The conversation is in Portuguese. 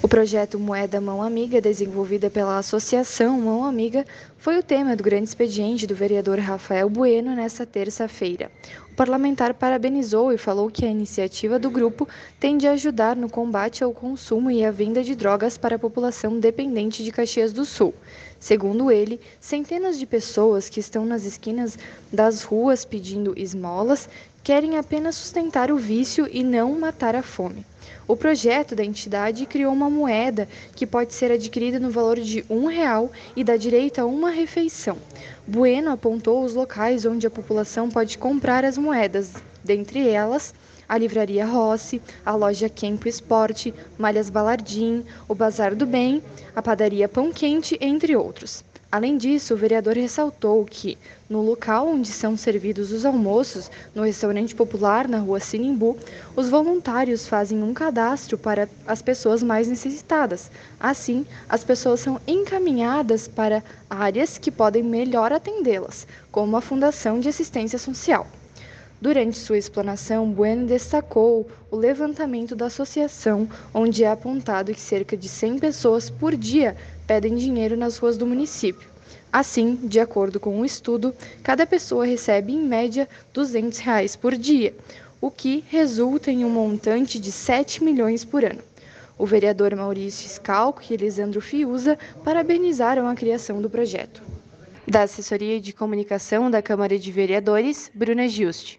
O projeto Moeda Mão Amiga, desenvolvida pela Associação Mão Amiga, foi o tema do grande expediente do vereador Rafael Bueno nesta terça-feira. O parlamentar parabenizou e falou que a iniciativa do grupo tende a ajudar no combate ao consumo e à venda de drogas para a população dependente de Caxias do Sul. Segundo ele, centenas de pessoas que estão nas esquinas das ruas pedindo esmolas querem apenas sustentar o vício e não matar a fome. O projeto da entidade criou uma moeda que pode ser adquirida no valor de um real e dá direito a uma refeição. Bueno apontou os locais onde a população pode comprar as moedas, dentre elas a Livraria Rossi, a loja Campo Esporte, Malhas Balardim, o Bazar do Bem, a Padaria Pão Quente, entre outros. Além disso, o vereador ressaltou que, no local onde são servidos os almoços, no restaurante popular na rua Sinimbu, os voluntários fazem um cadastro para as pessoas mais necessitadas. Assim, as pessoas são encaminhadas para áreas que podem melhor atendê-las, como a Fundação de Assistência Social. Durante sua explanação, Bueno destacou o levantamento da associação, onde é apontado que cerca de 100 pessoas por dia pedem dinheiro nas ruas do município. Assim, de acordo com um estudo, cada pessoa recebe em média 200 reais por dia, o que resulta em um montante de 7 milhões por ano. O vereador Maurício Scalco e Elisandro Fiuza parabenizaram a criação do projeto. Da Assessoria de Comunicação da Câmara de Vereadores, Bruna Giusti.